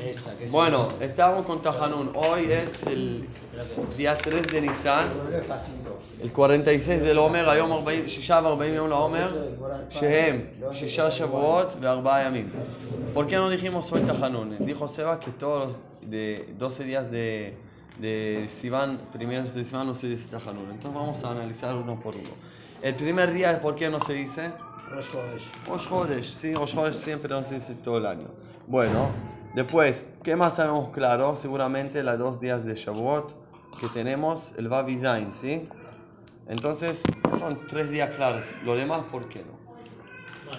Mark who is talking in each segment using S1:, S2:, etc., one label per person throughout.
S1: Esa, que es
S2: Bueno, estábamos con Tajanun. Hoy es el día 3 de Nisan, el 46 del עומר, היום 40 שישה ו-40 יום לעומר, שהם שישה שבועות וארבעה ימים. ¿Por qué no dijimos hoy Tajanun? Dijo Seba que todos los de 12 días de, de Sivan, primeros de Sivan no se dice Tajanun. Entonces vamos a analizar uno por uno. El primer día, ¿por qué no se dice?
S1: Rosh Chodesh.
S2: Rosh Chodesh, sí, Rosh Chodesh siempre no se dice todo el año. Bueno, después, ¿qué más sabemos claro? Seguramente los dos días de Shavuot que tenemos, el Vav y Zain, ¿sí? Entonces, son tres días claros. Lo demás, ¿por qué no?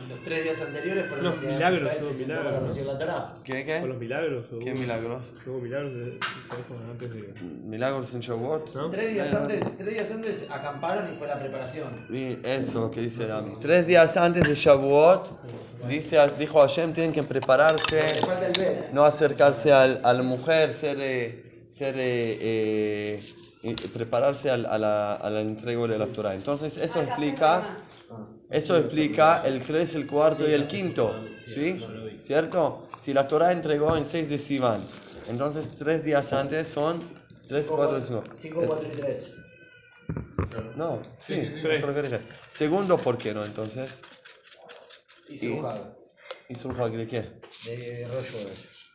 S1: Los tres días anteriores fueron
S3: Los milagros,
S1: Israel se
S3: milagros.
S1: para recibir la Torah.
S2: ¿Qué,
S3: ¿Con
S2: qué?
S3: los milagros?
S2: ¿Qué milagros?
S3: Hubo milagros de. Como antes de.
S2: ¿Milagros en Shavuot?
S3: ¿No?
S1: Tres días, antes, tres días antes acamparon y fue la preparación.
S2: Y eso lo que dice Dami. Tres días antes de Shavuot, dice, dijo Hashem, tienen que prepararse.
S1: Velo.
S2: no acercarse al, a la mujer, ser, eh, ser eh, eh, y prepararse al- a, la, a la entrega de la Torah. Entonces eso explica, eso explica el 3, el cuarto y el quinto, ¿sí? ¿Cierto? Si la Torah entregó en 6 de Sivan, entonces tres días antes son 3, 4 y 5.
S1: 5, 4 y 3.
S2: No, sí, lo que dije. Segundo, ¿por qué no entonces?
S1: Y Surjada.
S2: ¿Y surja de qué?
S1: De Rosh.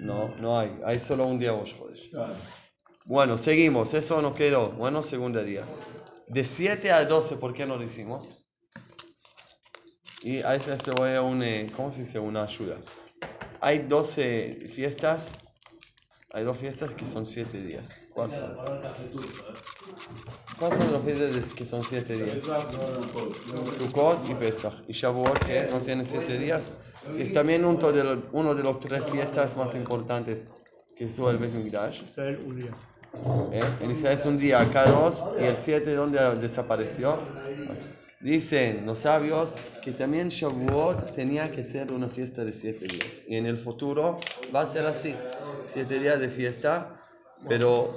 S2: No, no hay. Hay solo un día Rosh Chodesh. Bueno, seguimos. Eso nos quedó. Bueno, segundo día. De 7 a 12, ¿por qué no lo hicimos? Y a ese se voy a un, eh, ¿cómo se dice? Una ayuda. Hay 12 fiestas. Hay dos fiestas que son 7 días. ¿Cuáles son? ¿Cuáles son las fiestas que son 7 días? Sukkot y Pesach. Y Shavuot, que no tiene 7 días. Si es también uno de los, uno de los tres fiestas más importantes que es el Bet Mikdash.
S3: Israel un día.
S2: ¿eh? En Israel es un día, acá dos, y el 7 ¿dónde desapareció? Dicen los sabios que también Shavuot tenía que ser una fiesta de 7 días. Y en el futuro va a ser así, 7 días de fiesta, pero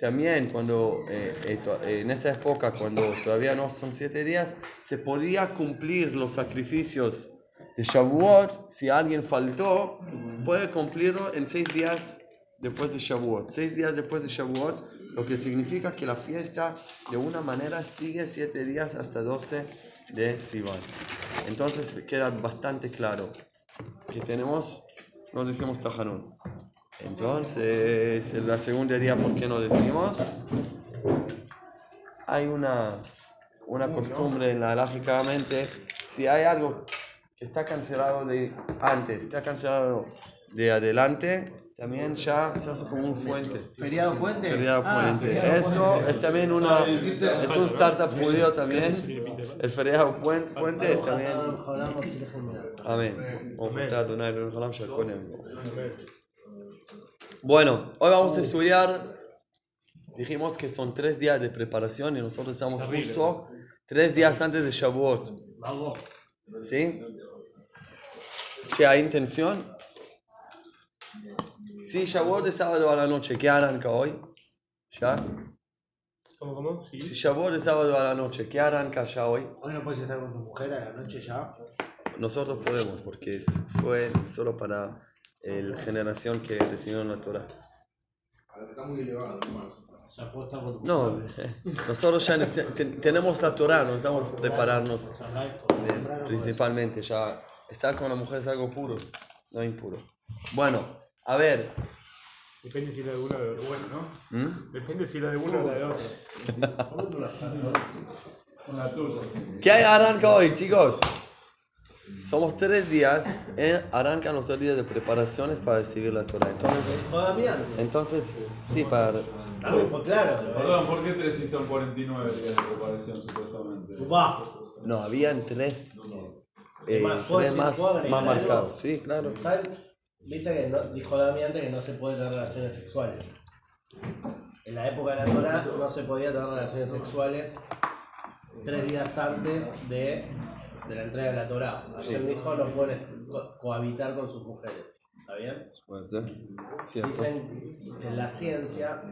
S2: también cuando, eh, eh, en esa época, cuando todavía no son 7 días, se podía cumplir los sacrificios de Shavuot. Si alguien faltó, puede cumplirlo en 6 días después de Shavuot. 6 días después de Shavuot, lo que significa que la fiesta de una manera sigue 7 días hasta 12 de Sivan. Entonces queda bastante claro que tenemos, no decimos Tajanun. Entonces, en la segunda día, ¿por qué no decimos? Hay una, una costumbre en la lógicamente, si hay algo que está cancelado de antes, está cancelado de adelante, también ya se hace como un fuente.
S1: ¿Feriado puente?
S2: Feriado
S1: Ah,
S2: puente.
S1: feriado
S2: Eso es también una, es un startup judío también. El feriado puen- puente es también. Amén. Bueno, hoy vamos a estudiar. Dijimos que son tres días de preparación y nosotros estamos justo tres días antes de Shavuot. ¿Sí? Si hay intención. Si Shavuot es sábado a la noche, ¿qué arranca hoy? ¿Ya?
S3: ¿Cómo, cómo? Sí.
S2: Si Shavuot es sábado a la noche, ¿qué arranca ya hoy?
S1: Hoy no puedes estar con tu mujer a la noche ya.
S2: Nosotros podemos, porque fue solo para la generación que recibió la Torah.
S1: O sea, puedo estar con tu
S2: No, eh, nosotros ya ten- tenemos la Torah, nos damos prepararnos eh, principalmente. Ya estar con la mujer es algo puro, no impuro. Bueno, a ver,
S3: Depende si la de una o de otra. Bueno, ¿no?
S2: ¿Mm?
S3: Depende si la de una o la de otra.
S2: ¿qué hay arranca hoy, chicos? Somos tres días, eh, arrancan los tres días de preparaciones para recibir la Torah. Entonces, entonces sí, para...
S1: Ah, fue claro.
S4: Perdón, ¿por qué tres y son 49 días de preparación supuestamente?
S1: de-.
S2: No, habían tres, eh,
S1: Más, ¿puedo
S2: tres más, más marcados. Sí, claro.
S1: Viste que no, dijo Dami antes que no se puede tener relaciones sexuales. En la época de la Torah no se podía tener relaciones sexuales tres días antes de, de la entrega de la Torah. Ayer dijo no pueden co- cohabitar con sus mujeres. ¿Está bien?
S2: Cierto.
S1: Dicen que en la ciencia,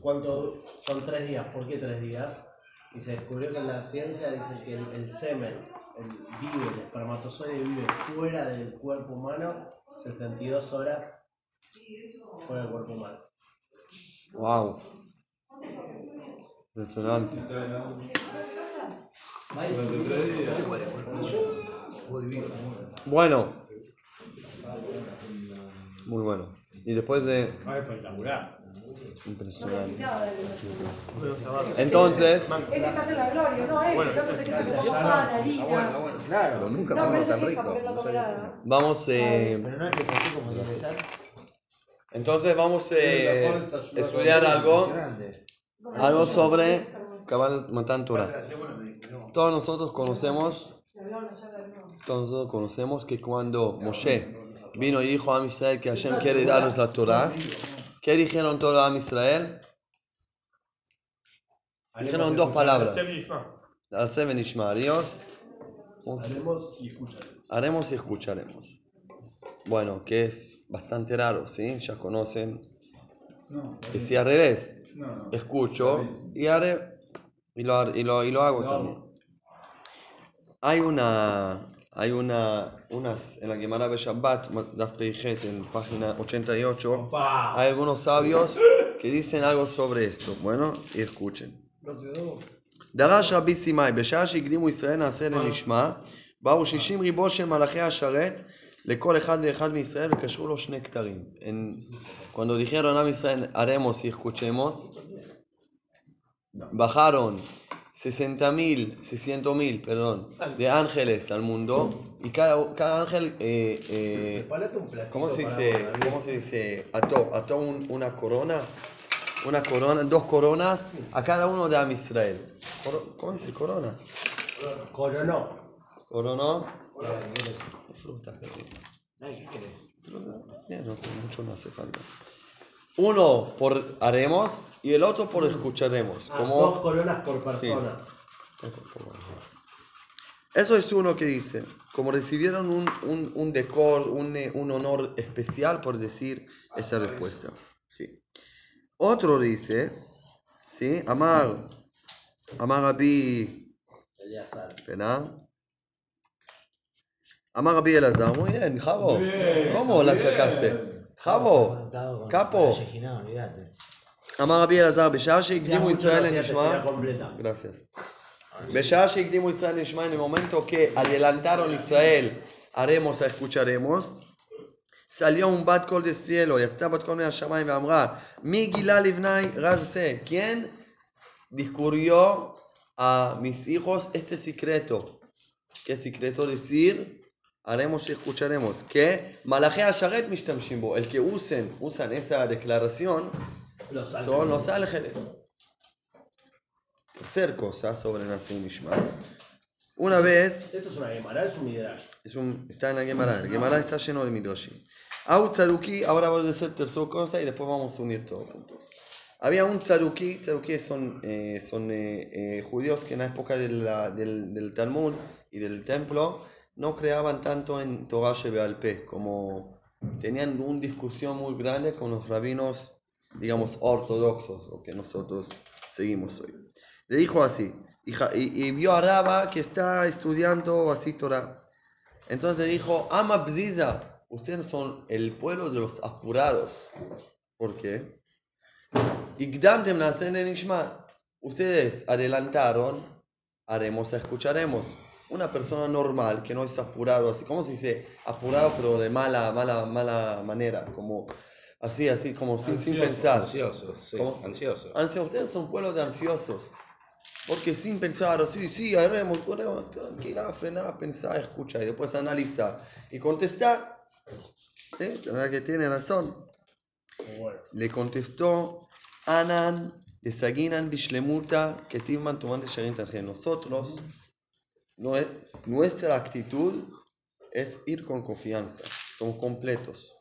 S1: ¿cuánto son tres días? ¿Por qué tres días? Y se descubrió que en la ciencia dicen que el, el semen el vive, el espermatozoide vive fuera del cuerpo humano 72 horas fuera del cuerpo humano.
S2: Wow. Impresionante. Bueno. Muy bueno. Y después de... Impresionante. Entonces,
S5: Es que estás en la gloria, no se.
S6: Claro,
S7: nunca
S5: pero
S7: tan rico.
S5: nada.
S2: vamos... eh,
S6: Pero no es que es así como tiene que ser.
S2: entonces vamos a estudiar algo, algo sobre Kabbalah Matan Torah. Todos nosotros conocemos, todos nosotros conocemos que cuando Moshe vino y dijo a Israel que Hashem quiere darnos la Torah, ¿qué dijeron todos a Am Israel? Dijeron dos palabras.
S3: Hashem
S2: Dios.
S1: Haremos y escucharemos.
S2: Haremos y escucharemos. Bueno, que es bastante raro, ¿sí? Ya conocen.
S4: No,
S2: Que si al revés,
S4: no, no.
S2: escucho y haré y lo, y lo, y lo hago también. Hay una, hay una, unas, en la Gemara de Shabbat, Daf Peijet, en página 88,
S1: Opa.
S2: hay algunos sabios que dicen algo sobre esto. Bueno, y escuchen. דרש רבי סימאי, בשעה שהקדימו ישראל נעשה לנשמע, באו שישים ריבו של מלאכי השרת לכל אחד ואחד מישראל וקשרו לו שני כתרים. En- Cuando dijeron a Israel, haremos y escuchemos, bajaron 60.000, 600.000, perdón, de ángeles al mundo y cada, cada ángel, eh, eh, ¿cómo se dice? ¿Cómo se dice? Ató, ató un- una corona, una corona, dos coronas a cada uno de Am Israel. ¿Cómo se dice corona?
S1: Coronó.
S2: Coronó. Fruta. Ya, no, mucho no hace falta. Uno por haremos y el otro por escucharemos.
S1: Ah,
S2: Como
S1: Dos coronas por persona.
S2: Eso es uno que dice, como recibieron un, un, un decor, un, eh, un honor especial por decir esa respuesta. Sí. Otro dice, ¿sí? Amar, Amar
S1: Eleazar.
S2: espera. Amar Elazar, muy bien, Javo. ¿Cómo la sacaste? Javo,
S6: Conectado con
S2: capo.
S6: Valle Ginao, olvídate.
S2: אמר רבי אלעזר, בשעה שהקדימו
S1: mucho
S2: ישראל
S1: no hacía
S2: לנשמע,
S1: tefilá completa.
S2: gracias. בשעה שהקדימו ישראל לנשמע, en el momento que adelantaron Israel, haremos, escucharemos, salió un bat col del cielo, יצא בת קול מן השמיים ואמרה, מי גילה לבני רז זה? ¿Quién discurrió a mis hijos este secreto? ¿Qué secreto decir? haremos y escucharemos que Malaje Asharet Mishtamshimbo, el que usen, usan esa declaración,
S1: los
S2: son los ángeles. Tercer cosa sobre Nasi Mishmat. Una vez.
S1: Esto es una Gemara, es un Midrash.
S2: Es un, está en la Gemara. La Gemara está lleno de Midrashim. Autzaruki, ahora voy a decir tercera cosa y después vamos a unir todo juntos. Había un tzaruki, tzaruki son, eh, son eh, eh, judíos que en la época de la, del, del Talmud y del templo no creaban tanto en Torah Shebealpe, como tenían una discusión muy grande con los rabinos, digamos, ortodoxos, o que nosotros seguimos hoy. Le dijo así, y, y vio a Raba que está estudiando así Torah. Entonces le dijo, Ama Bziza, ustedes son el pueblo de los apurados. ¿Por qué? Igdamtem. Ustedes adelantaron, haremos, escucharemos. Una persona normal que no está apurado, así como se dice apurado, pero de mala, mala, mala manera, como así, así, como sin, sin
S4: Ansioso,
S2: pensar.
S7: Ansioso, sí,
S2: ¿Cómo?
S7: ansioso.
S2: Ansiosos, ustedes son pueblo de ansiosos. Porque sin pensar, sí, sí, haremos, haremos, tranquila, frenar, pensar, escuchar y después analizar y contestar. ¿Sí? La verdad que tiene razón.
S3: Bueno.
S2: Le contestó Anan de Saginan Bishlemuta que Timman Tomante Sharin Tanjen. Nosotros, nue- nuestra actitud es ir con confianza. Somos completos.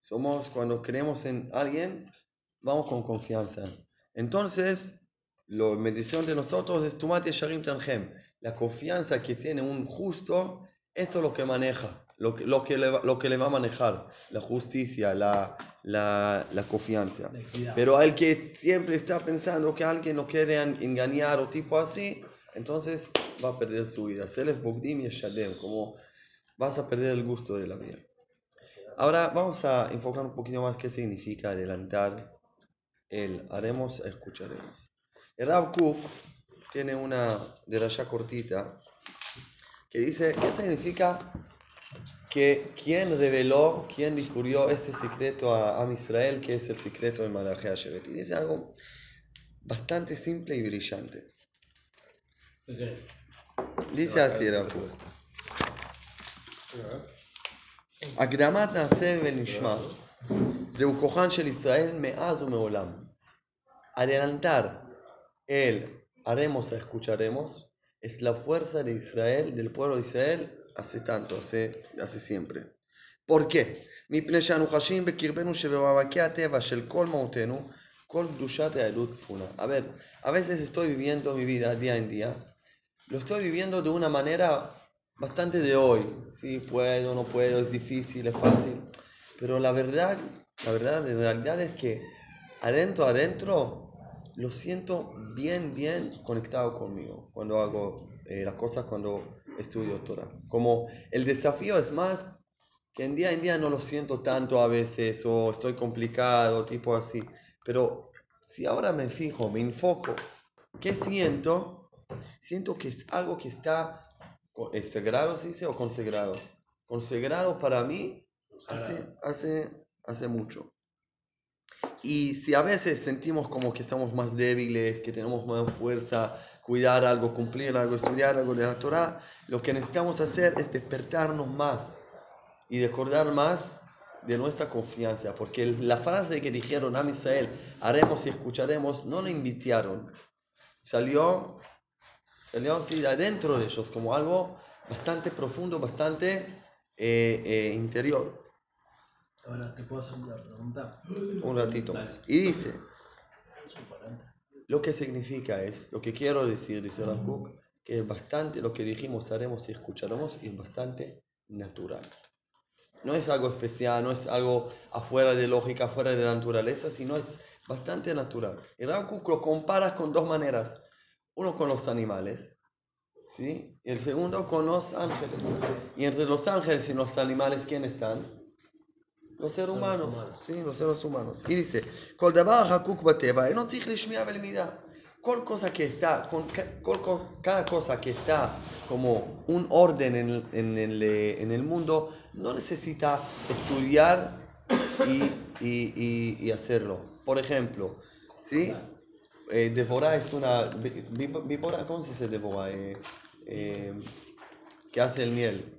S2: Somos, cuando creemos en alguien, vamos con confianza. Entonces, la medición de nosotros es Tumate Sharim Tanjem. La confianza que tiene un justo, eso es lo que maneja, lo que, lo que, le, va, lo que le va a manejar, la justicia, la, la, la confianza. Pero el que siempre está pensando que alguien lo quiere en- engañar o tipo así, entonces va a perder su vida. Como vas a perder el gusto de la vida. Ahora vamos a enfocar un poquito más qué significa adelantar el haremos, escucharemos. El Rav Kook tiene una de raya cortita que dice, ¿qué significa que quién reveló, quién descubrió este secreto a Am Israel, que es el secreto de Malachi Shevet? Y dice algo bastante simple y brillante.
S1: ¿Qué crees?
S2: dice así el Rav Kook. הקדמת נעשה ונשמע זהו כוחן של ישראל מאז ומעולם. Adelantar el haremos, escucharemos es la fuerza de Israel, del pueblo de Israel, hace tanto, hace, hace siempre. ¿Por qué? מפני שאנו חשים בקרבנו שבמאבקי הטבע של כל מהותנו, כל קדושת היהדות צפונה. A ver, a veces estoy viviendo mi vida día en día, lo estoy viviendo de una manera bastante de hoy. Sí, puedo, no puedo, es difícil, es fácil. Pero la verdad, la verdad, la realidad es que adentro, adentro, lo siento bien, bien conectado conmigo cuando hago eh, las cosas, cuando estudio Torah. Como el desafío es más que en día en día no lo siento tanto a veces o estoy complicado, tipo así. Pero si ahora me fijo, me enfoco, ¿qué siento? Siento que es algo que está co- eh, sagrado, se dice, o consagrado. Consagrado para mí hace, hace, hace mucho. Y si a veces sentimos como que estamos más débiles, que tenemos más fuerza, cuidar algo, cumplir algo, estudiar algo de la Torah, lo que necesitamos hacer es despertarnos más y recordar más de nuestra confianza. Porque la frase que dijeron a Israel, haremos y escucharemos, no lo invitaron. Salió, así de adentro de ellos, como algo bastante profundo, bastante eh, eh, interior.
S1: Ahora te puedo hacer una pregunta.
S2: Un ratito. Y dice, lo que significa es, lo que quiero decir, dice Rav que es bastante, lo que dijimos, haremos y escucharemos, es bastante natural. No es algo especial, no es algo afuera de lógica, afuera de la naturaleza, sino es bastante natural. Y Rav lo compara con dos maneras. Uno con los animales, ¿sí? Y el segundo con los ángeles. Y entre los ángeles y los animales, ¿quién están? Los seres humanos, sí, los seres humanos. Y dice, cosa que está, con, con, cada cosa que está como un orden en el, en, el, eh, en el mundo, no necesita estudiar y, y, y hacerlo. Por ejemplo, ¿sí? Eh, devorar es una... vi- vi- víbora, ¿Cómo se dice devorar? Eh, eh, que hace el miel.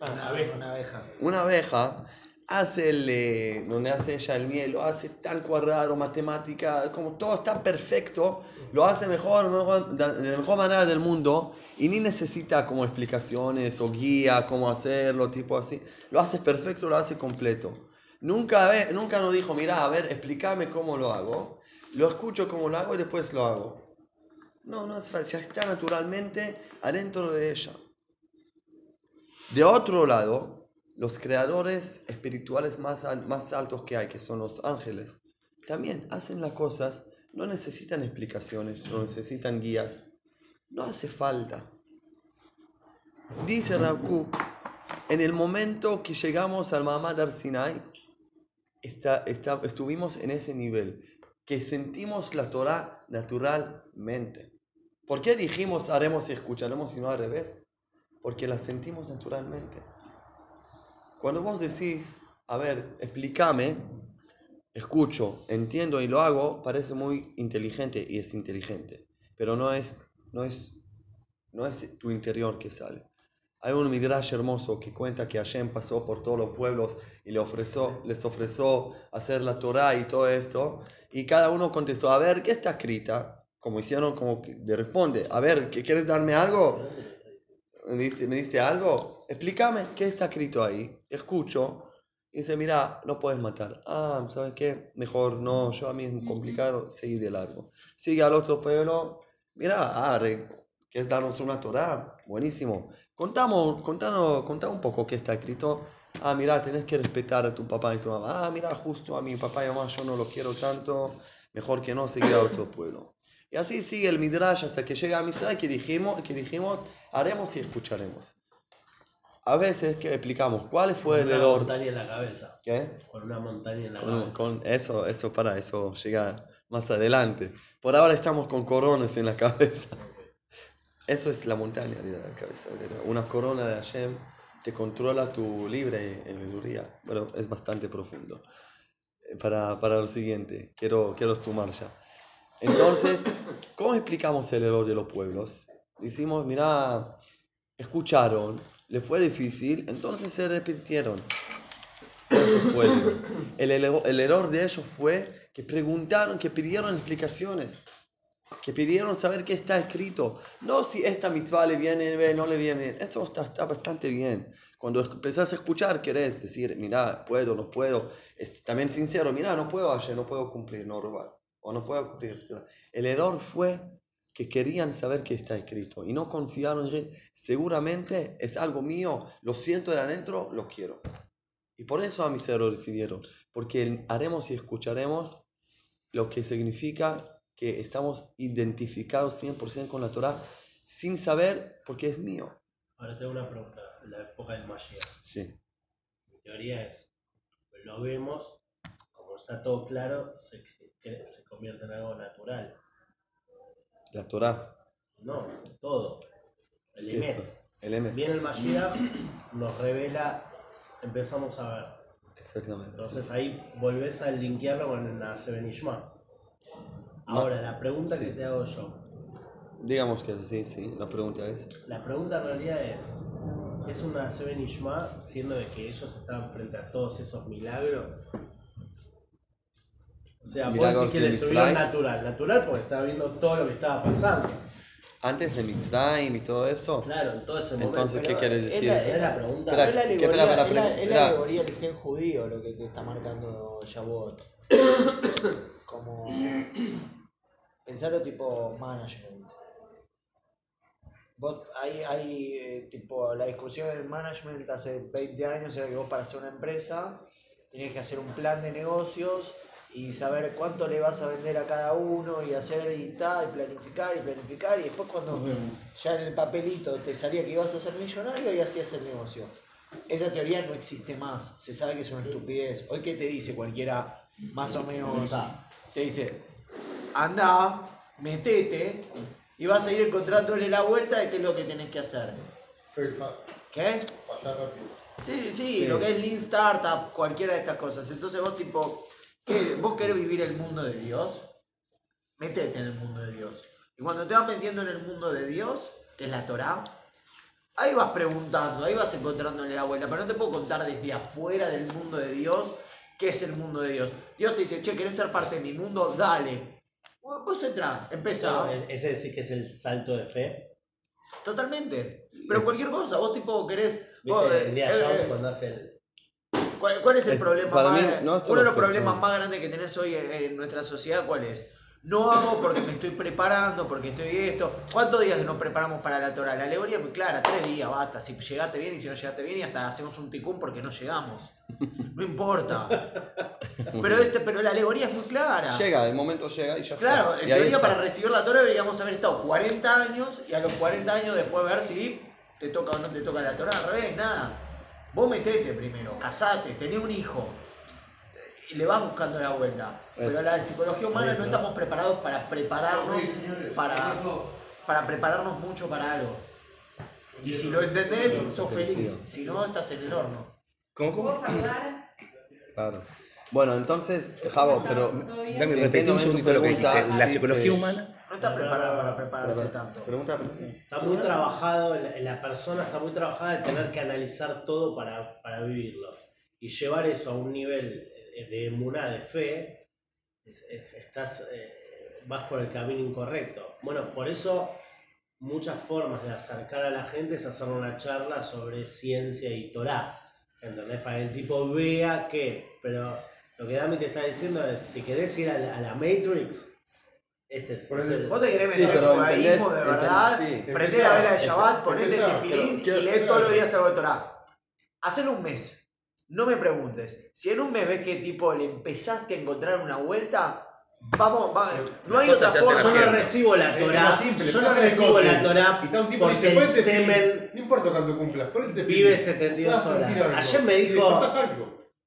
S6: Una, una abeja.
S2: Una abeja hace el, eh, donde hace ella el miel, lo hace tan cuadrado, matemática, como todo está perfecto, lo hace mejor, mejor de la mejor manera del mundo y ni necesita como explicaciones o guía, cómo hacerlo, tipo así. Lo hace perfecto, lo hace completo. Nunca, nunca nos dijo, mira, a ver, explícame cómo lo hago. Lo escucho cómo lo hago y después lo hago. No, no hace falta, ya está naturalmente adentro de ella. De otro lado, los creadores espirituales más, al- más altos que hay, que son los ángeles, también hacen las cosas, no necesitan explicaciones, no necesitan guías, no hace falta. Dice Kook, en el momento que llegamos al Mamad Ar Sinai, está- está- estuvimos en ese nivel, que sentimos la Torah naturalmente. ¿Por qué dijimos haremos y escucharemos y no al revés? Porque la sentimos naturalmente. Cuando vos decís, a ver, explícame, escucho, entiendo y lo hago, parece muy inteligente y es inteligente, pero no es, no es, no es tu interior que sale. Hay un midrash hermoso que cuenta que Hashem pasó por todos los pueblos y le ofreció, les ofreció hacer la Torah y todo esto, y cada uno contestó, a ver, ¿qué está escrita? Como hicieron, como que le responde, a ver, ¿qué quieres darme algo? ¿Me diste, ¿Me diste algo? Explícame qué está escrito ahí. Escucho. Y dice, mira, no puedes matar. Ah, ¿sabes qué? Mejor no, yo a mí es complicado, seguir de largo. Sigue al otro pueblo. Mira, ah, re- ¿quieres darnos una Torah? Buenísimo. Contamos, contanos, contá un poco qué está escrito. Ah, mira, tenés que respetar a tu papá y tu mamá. Ah, mira, justo a mi papá y mamá yo no lo quiero tanto. Mejor que no seguir a otro pueblo. Y así sigue el Midrash hasta que llega a Misra que dijimos, que dijimos haremos y escucharemos. a veces que explicamos cuál fue
S1: Con
S2: el
S1: una
S2: error.
S1: montaña en la cabeza.
S2: ¿Qué?
S1: Con una montaña en la
S2: Con,
S1: cabeza.
S2: con eso, eso para eso llega más adelante. Por ahora estamos con coronas en la cabeza. Eso es la montaña de la cabeza. Una corona de Hashem te controla tu libre albedrío. Bueno, es bastante profundo. Eh, Para, para lo siguiente, quiero, quiero sumar ya. Entonces, ¿cómo explicamos el error de los pueblos? Decimos, mira, escucharon, le fue difícil, entonces se arrepintieron. Eso fue. El, el- el error de ellos fue que preguntaron, que pidieron explicaciones, que pidieron saber qué está escrito. No si esta mitzvah le viene bien, no le viene bien. Esto está, está bastante bien. Cuando empezás a escuchar, querés decir, mira, puedo, no puedo. Es también sincero, mira, no puedo ayer, no puedo cumplir, no robar. O no puedo cumplir. El error fue que querían saber qué está escrito y no confiaron en. Seguramente es algo mío, lo siento de adentro, lo quiero. Y por eso a mis errores recibieron, porque haremos y escucharemos lo que significa que estamos identificados 100% con la Torah sin saber porque es mío.
S1: Ahora tengo una pregunta. En la época del Mashiach,
S2: Sí,
S1: mi teoría es, lo vemos, como está todo claro, se, se convierte en algo natural.
S2: la Torah.
S1: No, todo. El
S2: ¿qué
S1: Emet.
S2: El M.
S1: Viene el Mashiach, nos revela, empezamos a ver.
S2: Exactamente. sí.
S1: Entonces ahí volvés a linkearlo con la Sebenishma. Ahora, la pregunta
S2: Sí.
S1: que te hago yo.
S2: Digamos que sí, sí, la pregunta es.
S1: La pregunta en realidad es, ¿es una Sebenishma siendo de que ellos estaban frente a todos esos milagros? O sea, vos
S2: Milagros de
S1: le subieron
S2: Mitzray.
S1: natural. Natural porque estaba viendo todo lo que estaba pasando.
S2: Antes de Mitzrayim y todo eso,
S1: Claro, en todo ese momento.
S2: entonces, ¿qué quieres
S6: es
S2: decir?
S6: la-
S1: Es la pregunta.
S6: Es la
S2: ¿qué?
S6: alegoría,
S2: espera,
S6: es la- es alegoría del gen judío lo que te está marcando Shavuot. Como pensarlo tipo management. Vos, hay, hay eh, tipo la discusión del management hace 20 años era que vos para hacer una empresa tenías que hacer un plan de negocios y saber cuánto le vas a vender a cada uno y hacer y tal, y planificar y planificar y después cuando ya en el papelito te salía que ibas a ser millonario y hacías el negocio. Esa teoría no existe más, se sabe que es una estupidez. Hoy que te dice cualquiera más o menos, te dice, anda, metete y vas a ir encontrándole la vuelta de qué es lo que tenés que hacer. ¿Qué? Sí, sí, lo que es Lean Startup, cualquiera de estas cosas. Entonces vos tipo, ¿qué? ¿vos querés vivir el mundo de Dios? Métete en el mundo de Dios. Y cuando te vas metiendo en el mundo de Dios, que es la Torah, ahí vas preguntando, ahí vas encontrándole la vuelta. Pero no te puedo contar desde afuera del mundo de Dios qué es el mundo de Dios. Dios te dice, che, ¿querés ser parte de mi mundo? Dale. Vos vos entrá, empezá.
S1: Ese sí que es el salto de fe.
S6: Totalmente. Pero
S2: Es-
S6: cualquier cosa, vos tipo querés... eh, eh,
S1: Jones cuando hace el.
S6: ¿Cuál, cuál es el
S2: Es-
S6: problema
S2: para
S6: más
S2: mí,
S6: gra-
S2: no es
S6: Uno de los
S2: fe,
S6: problemas
S2: no.
S6: más grandes que tenés hoy en, en nuestra sociedad, ¿cuál es? No hago porque me estoy preparando, porque estoy esto. ¿Cuántos días nos preparamos para la Torah? La alegoría es muy clara, tres días, basta. Si llegaste bien y si no llegaste bien y hasta hacemos un ticún porque no llegamos. No importa. Pero, este, pero la alegoría es muy clara.
S2: Llega, el momento llega y ya
S6: Claro, en teoría para recibir la Torah deberíamos haber estado 40 años y a los 40 años después ver si te toca o no te toca la Torah. Al revés, nada. Vos metete primero, casate, tenés un hijo le vas buscando la vuelta. Pero
S2: Eso.
S6: la psicología humana no estamos preparados para prepararnos, para, para prepararnos mucho para algo. Y si lo entendés, sos feliz. Si no, estás en el horno.
S5: ¿Cómo, ¿Puedo saludar?
S2: Claro. Bueno, entonces, Javo, pero.
S7: Dame,
S2: Si
S7: repetí un segundito lo que dijiste. La psicología humana.
S6: No estás preparado para prepararse tanto.
S2: Pregunta.
S1: Está muy trabajado, en la, la persona está muy trabajada de tener que analizar todo para, para vivirlo. Y llevar eso a un nivel de emuná, de fe, es- es- estás, eh, vas por el camino incorrecto. Bueno, por eso muchas formas de acercar a la gente es hacer una charla sobre ciencia y Torah. ¿Entendés? Para que el tipo vea que. Pero lo que Dami te está diciendo es: si querés ir a la, a la Matrix, este es, es el.
S6: Vos te querés
S2: Sí,
S6: meter
S2: pero
S6: en judaísmo
S2: entendés-
S6: de verdad,
S2: sí.
S6: la vela de Shabbat, ponete el tefilín y lees todos los días algo de Torah. Hacelo un mes. No me preguntes. Si en un mes ves que tipo le empezaste a encontrar una vuelta, Vamos, va, no hay otra
S2: hacen
S1: Yo
S6: forma.
S1: no recibo la Torah. Yo no recibo la Torah
S7: Y está un tipo
S1: porque
S7: dice,
S1: el semen.
S7: No importa cuándo cumplas,
S1: vive 72
S7: Vas a sentir
S1: horas. Ayer me dijo.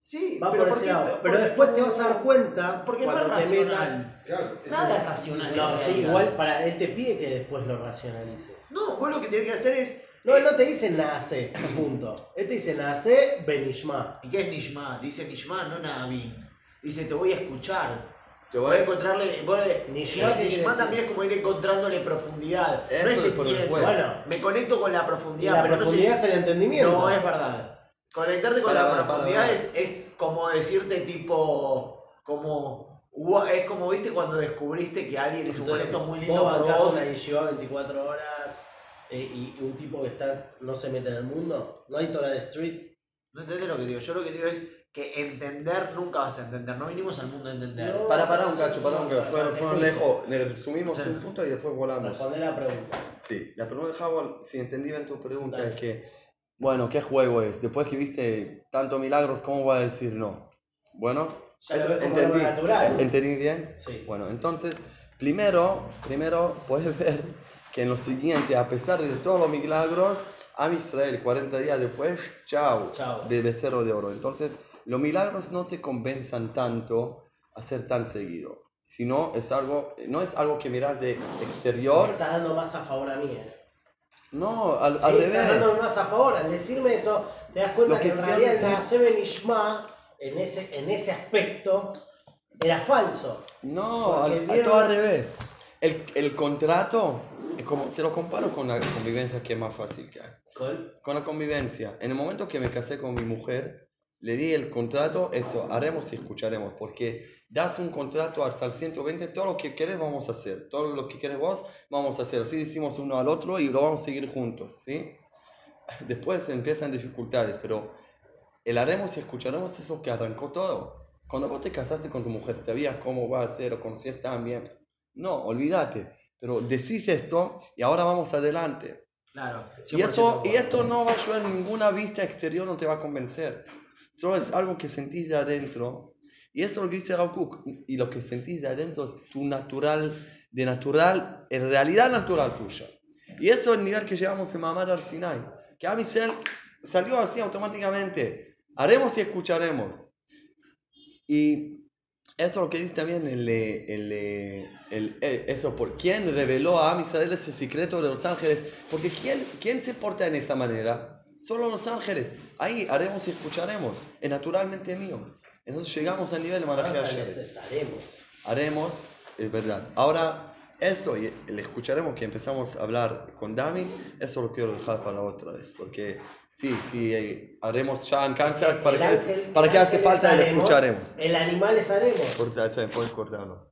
S6: Sí,
S1: va
S6: pero
S1: por
S6: ¿por
S1: ese lado. Pero después
S6: no-
S1: te vas a dar cuenta
S8: Porque no
S1: cuando
S8: es
S1: te metas.
S7: Claro.
S8: Nada es racional.
S1: No, sí, igual para él te pide que después lo racionalices.
S6: No, vos lo que tenés que hacer es.
S1: No, él no te dice nace, punto. Él te dice nace benishma.
S6: ¿Y qué es Nishma? Dice Nishma, no Nabin. Dice, te voy a escuchar.
S2: Te
S6: Voy
S2: voy
S6: a encontrarle.
S1: Nishma,
S6: Nishma,
S1: ¿qué quiere
S6: también es como ir encontrándole profundidad.
S2: Eso
S6: no es
S2: es por.
S1: Bueno.
S6: Me conecto con la profundidad.
S1: la
S6: pero no sé-
S1: profundidad es el entendimiento.
S6: No, es verdad. Conectarte con
S2: Para,
S6: la
S2: para, para,
S6: profundidad
S2: para.
S6: Es, es como decirte tipo, como, es como viste cuando descubriste que alguien es un
S1: Entonces,
S6: gesto muy lindo
S1: vos bancás
S6: vos.
S1: una yeshiva 24 horas eh, y un tipo que está, no se mete en el mundo. No hay Torah de street.
S6: No entendés lo que digo. Yo lo que digo es que entender nunca vas a entender. No vinimos al mundo a entender.
S1: No.
S2: Para, para un cacho, para un cacho. Fueron, fueron lejos. Le resumimos
S6: Sí.
S2: un punto y después volamos.
S1: Responder la pregunta.
S2: Sí, la pregunta de Howard, si entendí bien tu pregunta, es que, bueno, ¿qué juego es? Después que viste tantos milagros, ¿cómo voy a decir no? Bueno, eso entendí.
S1: natural.
S2: ¿Entendí bien?
S1: Sí.
S2: Bueno, entonces, primero, primero puedes ver que en lo siguiente, a pesar de todos los milagros, a Israel 40 días después, chao,
S1: Chao.
S2: de becerro de oro. Entonces, los milagros no te convenzan tanto a ser tan seguido, sino es algo, no es algo que miras de
S1: Me
S2: exterior,
S1: estás dando más a favor a mí. eh.
S2: no, al,
S1: Sí,
S2: al
S1: estás
S2: revés.
S1: dándome más a favor. Al decirme eso, te das cuenta
S2: Lo
S1: que,
S2: que
S1: en realidad el
S2: decir-
S1: Naase Benishma, en ese, en ese aspecto, era falso.
S2: No, al,
S1: vieron-
S2: todo al revés. El, el contrato, como, te lo comparo con la convivencia que es más fácil que hay.
S1: Con-
S2: Con la convivencia. En el momento que me casé con mi mujer, le di el contrato, eso, haremos y escucharemos. Porque das un contrato hasta el 120, todo lo que querés vamos a hacer. Todo lo que querés vos, vamos a hacer. Así decimos uno al otro y lo vamos a seguir juntos, ¿sí? Después empiezan dificultades, pero el haremos y escucharemos es lo que arrancó todo. Cuando vos te casaste con tu mujer, ¿sabías cómo va a ser o conocías tan bien? No, olvídate. Pero decís esto y ahora vamos adelante.
S6: Claro.
S2: Y esto,
S6: 100%
S2: y esto no va a ayudar, ninguna vista exterior no te va a convencer. Solo es algo que sentís de adentro. Y eso lo que dice Rav Kook. Y lo que sentís de adentro es tu natural, de natural, en realidad natural tuya. Y eso es el nivel que llevamos en Mamad al Sinai. Que a Michelle salió así automáticamente. Haremos y escucharemos. Y eso es lo que dice también el, el, eh, el- eh, eso por quién reveló a Am Israel ese secreto de los ángeles porque quién, quién se porta en esa manera solo los ángeles. Ahí haremos y escucharemos. Es naturalmente mío. Entonces llegamos al nivel de
S1: haremos
S2: es verdad. Ahora esto y el escucharemos que empezamos a hablar con Dami eso lo quiero dejar para la otra vez porque sí sí eh, haremos ya en Kansas para
S1: El
S2: qué
S1: ángel-
S2: para qué hace falta el
S1: haremos,
S2: escucharemos
S1: El animal es haremos.
S2: Puedes cortarlo